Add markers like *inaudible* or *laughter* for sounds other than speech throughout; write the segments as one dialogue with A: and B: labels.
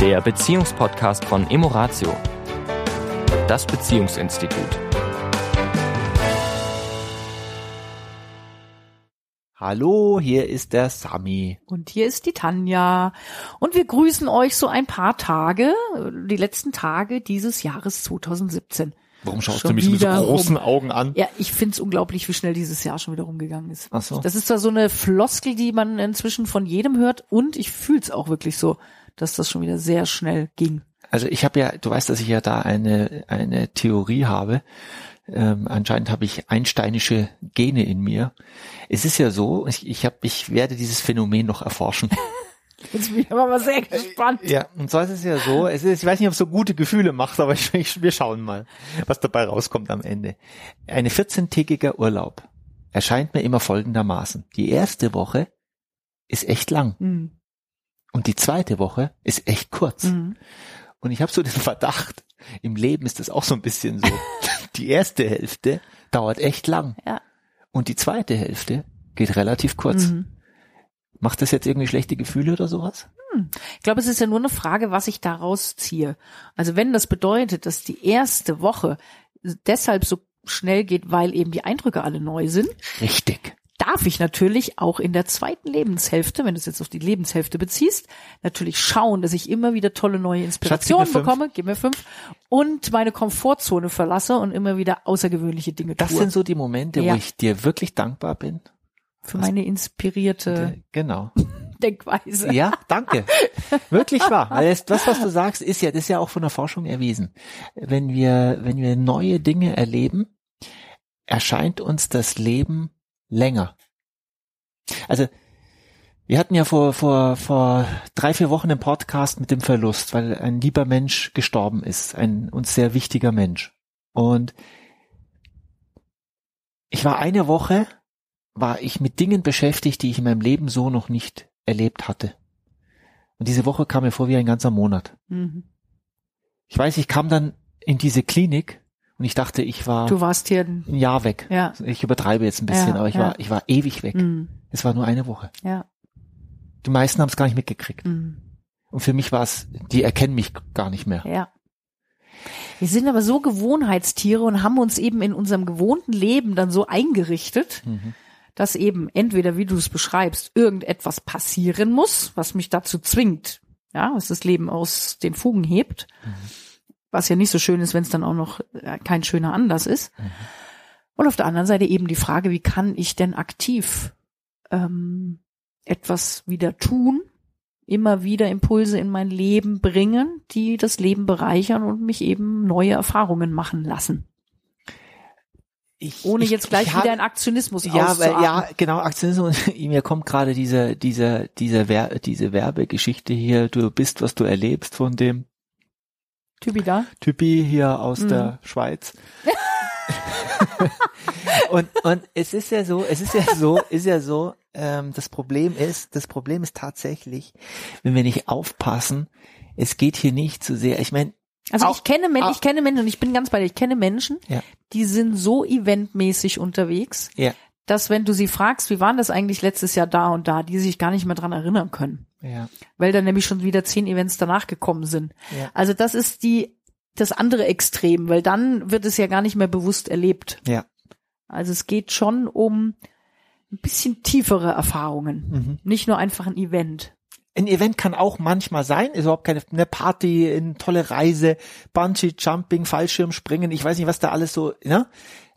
A: der Beziehungspodcast von Emoratio, das Beziehungsinstitut.
B: Hallo, hier ist der Sami.
C: Und hier ist die Tanja. Und wir grüßen euch so ein paar Tage, die letzten Tage dieses Jahres 2017.
B: Warum schaust
C: Schon
B: du mich mit so großen
C: rum.
B: Augen an?
C: Ja, ich find's unglaublich, wie schnell dieses Jahr schon wieder rumgegangen ist.
B: Ach so.
C: Das ist zwar so eine Floskel, die man inzwischen von jedem hört und ich fühl's auch wirklich so, dass das schon wieder sehr schnell ging.
B: Also ich habe ja, du weißt, dass ich ja da eine, eine Theorie habe. Ähm, anscheinend habe ich einsteinische Gene in mir. Es ist ja so, ich, ich, hab, ich werde dieses Phänomen noch erforschen. *laughs*
C: Jetzt bin ich aber mal sehr gespannt.
B: Ja, und zwar ist es ja so, es ist, ich weiß nicht, ob es so gute Gefühle macht, aber ich, ich, wir schauen mal, was dabei rauskommt am Ende. Eine 14-tägiger Urlaub erscheint mir immer folgendermaßen. Die erste Woche ist echt lang
C: Mhm.
B: Und die zweite Woche ist echt kurz.
C: Mhm.
B: Und ich habe so den Verdacht, im Leben ist das auch so ein bisschen so. *laughs* Die erste Hälfte dauert echt lang
C: Ja.
B: und die zweite Hälfte geht relativ kurz.
C: Mhm.
B: Macht das jetzt irgendwie schlechte Gefühle oder sowas?
C: Ich glaube, es ist ja nur eine Frage, was ich daraus ziehe. Also wenn das bedeutet, dass die erste Woche deshalb so schnell geht, weil eben die Eindrücke alle neu sind,
B: Richtig.
C: Darf ich natürlich auch in der zweiten Lebenshälfte, wenn du es jetzt auf die Lebenshälfte beziehst, natürlich schauen, dass ich immer wieder tolle neue Inspirationen
B: fünf.
C: bekomme, gib mir fünf, und meine Komfortzone verlasse und immer wieder außergewöhnliche Dinge
B: Das
C: tue.
B: sind so die Momente,
C: Ja.
B: wo ich dir wirklich dankbar bin.
C: für meine inspirierte
B: Genau. *laughs*
C: Denkweise.
B: Ja, danke. Wirklich wahr. Es, das, was du sagst, ist ja, das ist ja auch von der Forschung erwiesen. Wenn wir, wenn wir neue Dinge erleben, erscheint uns das Leben länger. Also, wir hatten ja vor, vor, vor drei, vier Wochen einen Podcast mit dem Verlust, weil ein lieber Mensch gestorben ist, ein uns sehr wichtiger Mensch. Und ich war eine Woche, war ich mit Dingen beschäftigt, die ich in meinem Leben so noch nicht erlebt hatte. Und diese Woche kam mir vor wie ein ganzer Monat.
C: Mhm.
B: Ich weiß, ich kam dann in diese Klinik und ich dachte, ich war
C: Du warst hier, ein-
B: Jahr weg.
C: ja,
B: Ich übertreibe jetzt ein bisschen,
C: Ja,
B: aber ich
C: ja.
B: war, ich war ewig weg.
C: mhm.
B: Es war nur eine Woche.
C: ja,
B: Die meisten haben es gar nicht mitgekriegt.
C: mhm.
B: Und für mich war es, die erkennen mich gar nicht mehr.
C: Ja. Wir sind aber so Gewohnheitstiere und haben uns eben in unserem gewohnten Leben dann so eingerichtet,
B: Mhm.
C: dass eben entweder, wie du es beschreibst, irgendetwas passieren muss, was mich dazu zwingt, ja, was das Leben aus den Fugen hebt, was ja nicht so schön ist, wenn es dann auch noch äh, kein schöner Anlass ist. Und auf der anderen Seite eben die Frage, wie kann ich denn aktiv ähm, etwas wieder tun, immer wieder Impulse in mein Leben bringen, die das Leben bereichern und mich eben neue Erfahrungen machen lassen.
B: Ich,
C: Ohne
B: ich,
C: jetzt gleich
B: ich
C: wieder
B: hab-
C: Aktionismus
B: ja, weil, ja, genau, Aktionismus. *laughs* Mir kommt gerade diese, diese, diese, Wer diese Werbegeschichte hier. Du bist, was du erlebst von dem
C: Typi da.
B: Typi hier aus
C: Mhm.
B: der Schweiz. *laughs* und, und es ist ja so, es ist ja so, ist ja so, ähm, das Problem ist, das Problem ist tatsächlich, wenn wir nicht aufpassen, es geht hier nicht zu sehr, ich meine,
C: Also
B: Auch-
C: ich kenne Menschen, ich kenne Menschen und ich bin ganz bei dir, ich kenne Menschen,
B: Ja.
C: die sind so eventmäßig unterwegs,
B: ja,
C: dass wenn du sie fragst, wie waren das eigentlich letztes Jahr da und da, die sich gar nicht mehr dran erinnern können,
B: ja,
C: weil dann nämlich schon wieder zehn Events danach gekommen sind.
B: Ja.
C: Also das ist die das andere Extrem, weil dann wird es ja gar nicht mehr bewusst erlebt.
B: ja,
C: Also es geht schon um ein bisschen tiefere Erfahrungen,
B: mhm.
C: nicht nur einfach ein Event.
B: Ein Event kann auch manchmal sein, ist überhaupt keine eine Party, eine tolle Reise, Bungee Jumping, Fallschirmspringen, ich weiß nicht, was da alles so, ne?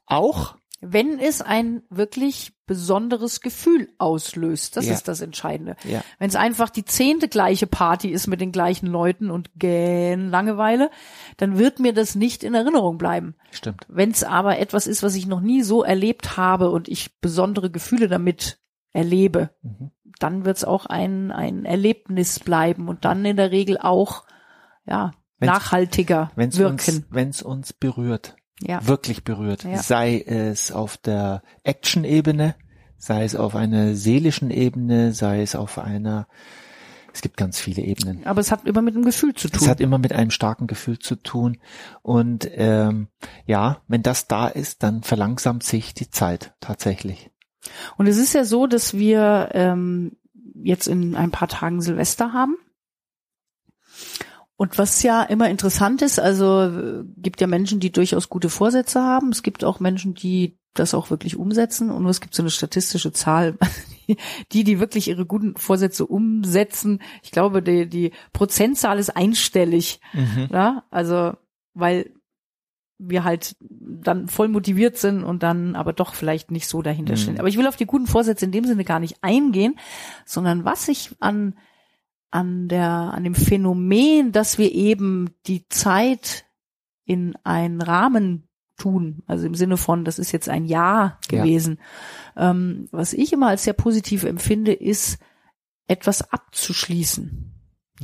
B: Auch,
C: Wenn es ein wirklich besonderes Gefühl auslöst, das
B: Ja.
C: ist das Entscheidende.
B: ja,
C: Wenn es einfach die zehnte gleiche Party ist mit den gleichen Leuten und gähn Langeweile, dann wird mir das nicht in Erinnerung bleiben.
B: stimmt.
C: Wenn es aber etwas ist, was ich noch nie so erlebt habe und ich besondere Gefühle damit erlebe,
B: Mhm.
C: dann wird es auch ein, ein Erlebnis bleiben und dann in der Regel auch ja,
B: Wenn's-
C: nachhaltiger
B: Wenn es
C: wirken.
B: uns, wenn's uns berührt,
C: ja.
B: wirklich berührt,
C: Ja.
B: sei es auf der Action-Ebene, sei es auf einer seelischen Ebene, sei es auf einer, es gibt ganz viele Ebenen.
C: Aber es hat immer mit dem Gefühl zu
B: Es
C: tun.
B: hat immer mit einem starken Gefühl zu tun. Und ähm, ja, wenn das da ist, dann verlangsamt sich die Zeit tatsächlich.
C: Und es ist ja so, dass wir ähm, jetzt in ein paar Tagen Silvester haben. Und was ja immer interessant ist, also äh, gibt ja Menschen, die durchaus gute Vorsätze haben. Es gibt auch Menschen, die das auch wirklich umsetzen. Und es gibt so eine statistische Zahl, *laughs* die, die wirklich ihre guten Vorsätze umsetzen. Ich glaube, die, die Prozentzahl ist einstellig.
B: Mhm.
C: Ja, also, weil wir halt dann voll motiviert sind und dann aber doch vielleicht nicht so dahinter stehen.
B: Mhm.
C: Aber ich will auf die guten Vorsätze in dem Sinne gar nicht eingehen, sondern was ich an, an der, an dem Phänomen, dass wir eben die Zeit in einen Rahmen tun, also im Sinne von, das ist jetzt ein Jahr
B: Ja.
C: gewesen. Ähm, was ich immer als sehr positiv empfinde, ist, etwas abzuschließen.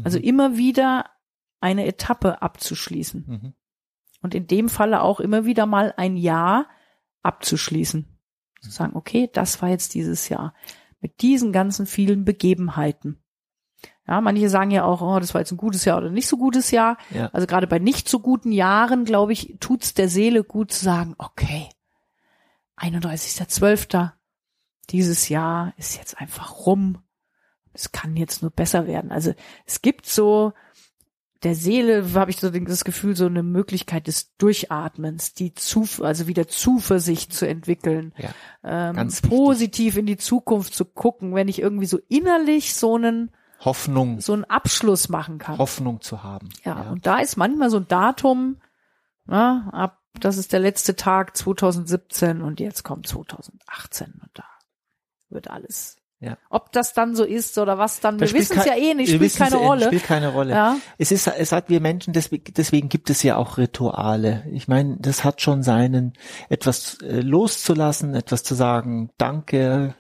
C: Also immer wieder eine Etappe abzuschließen.
B: Mhm.
C: Und in dem Falle auch immer wieder mal ein Jahr abzuschließen. Zu sagen, okay, das war jetzt dieses Jahr. Mit diesen ganzen vielen Begebenheiten. Ja, manche sagen ja auch, oh, das war jetzt ein gutes Jahr oder nicht so gutes Jahr.
B: Ja.
C: Also gerade bei nicht so guten Jahren, glaube ich, tut's der Seele gut zu sagen, okay, 31.12. Dieses Jahr ist jetzt einfach rum. Es kann jetzt nur besser werden. Also es gibt so, der Seele habe ich so das Gefühl, so eine Möglichkeit des Durchatmens, die zu, also wieder Zuversicht zu entwickeln,
B: Ja.
C: ähm,
B: wichtig.
C: positiv in die Zukunft zu gucken, wenn ich irgendwie so innerlich so einen,
B: Hoffnung,
C: so einen Abschluss machen kann.
B: Hoffnung zu haben.
C: Ja, und da ist manchmal so ein Datum, na, ab, das ist der letzte Tag 2017 und jetzt kommt 2018 und da wird alles.
B: Ja.
C: Ob das dann so ist oder was dann,
B: Das
C: wir wissen es ja eh nicht, spielt keine
B: eh,
C: Rolle.
B: Spielt keine Rolle.
C: Ja.
B: Es ist, es hat wir Menschen, deswegen, deswegen gibt es ja auch Rituale. Ich meine, das hat schon seinen, etwas äh, loszulassen, etwas zu sagen, danke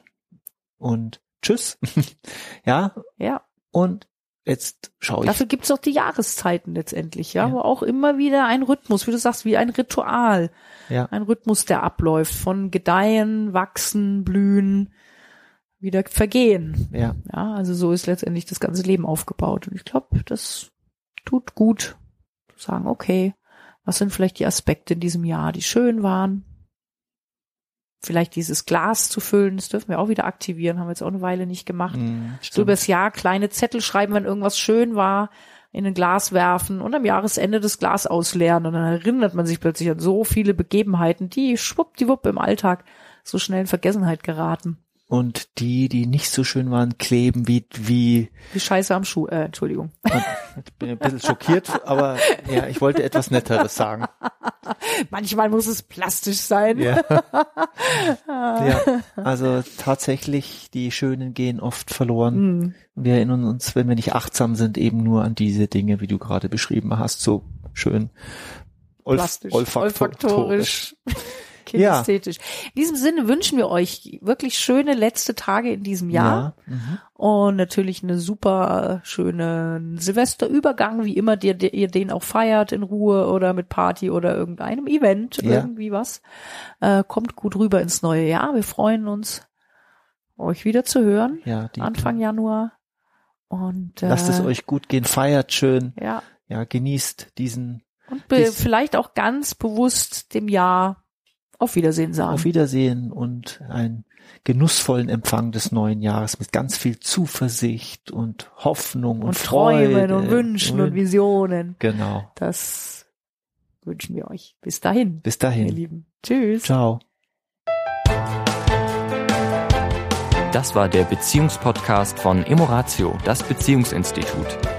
B: und tschüss. *laughs* ja,
C: Ja,
B: und jetzt schaue ich.
C: dafür gibt's auch die Jahreszeiten letztendlich, ja,
B: Ja.
C: wo auch immer wieder ein Rhythmus, wie du sagst, wie ein Ritual,
B: Ja.
C: ein Rhythmus, der abläuft von Gedeihen, Wachsen, Blühen, wieder Vergehen.
B: Ja,
C: Ja, also so ist letztendlich das ganze Leben aufgebaut. Und ich glaube, das tut gut zu sagen, okay, was sind vielleicht die Aspekte in diesem Jahr, die schön waren? Vielleicht dieses Glas zu füllen, das dürfen wir auch wieder aktivieren, haben wir jetzt auch eine Weile nicht gemacht.
B: mm,
C: So übers Jahr kleine Zettel schreiben, wenn irgendwas schön war, in ein Glas werfen und am Jahresende das Glas ausleeren. Und dann erinnert man sich plötzlich an so viele Begebenheiten, die schwuppdiwupp im Alltag so schnell in Vergessenheit geraten.
B: und die, die nicht so schön waren, kleben wie, wie,
C: Wie Scheiße am Schuh, äh, Entschuldigung.
B: ich bin ein bisschen schockiert, aber ja, ich wollte etwas Netteres sagen. *laughs* *laughs*
C: Manchmal muss es plastisch sein.
B: Ja. *laughs* ja, also tatsächlich, die Schönen gehen oft verloren.
C: Hm.
B: Wir erinnern uns, wenn wir nicht achtsam sind, eben nur an diese Dinge, wie du gerade beschrieben hast, so schön olf
C: Plastisch,
B: olfaktorisch.
C: olfaktorisch, kinästhetisch. In diesem Sinne wünschen wir euch wirklich schöne letzte Tage in diesem Jahr
B: Ja. Mhm.
C: und natürlich eine super schöne Silvesterübergang, wie immer dir, dir, ihr den auch feiert in Ruhe oder mit Party oder irgendeinem Event,
B: Ja.
C: irgendwie was. Äh, kommt gut rüber ins neue Jahr. Wir freuen uns, euch wieder zu hören.
B: ja
C: Anfang Januar. Und äh,
B: lasst es euch gut gehen, feiert schön,
C: ja,
B: ja, genießt diesen
C: und be
B: Dies-
C: vielleicht auch ganz bewusst dem Jahr auf Wiedersehen sagen.
B: Auf Wiedersehen und einen genussvollen Empfang des neuen Jahres mit ganz viel Zuversicht und Hoffnung und,
C: und Träumen
B: Freude
C: und Wünschen und Visionen.
B: Genau.
C: Das wünschen wir euch. Bis dahin,
B: Bis
C: ihr
B: dahin.
C: Lieben. Tschüss.
B: Ciao.
A: Das war der Beziehungspodcast von Emoratio, das Beziehungsinstitut.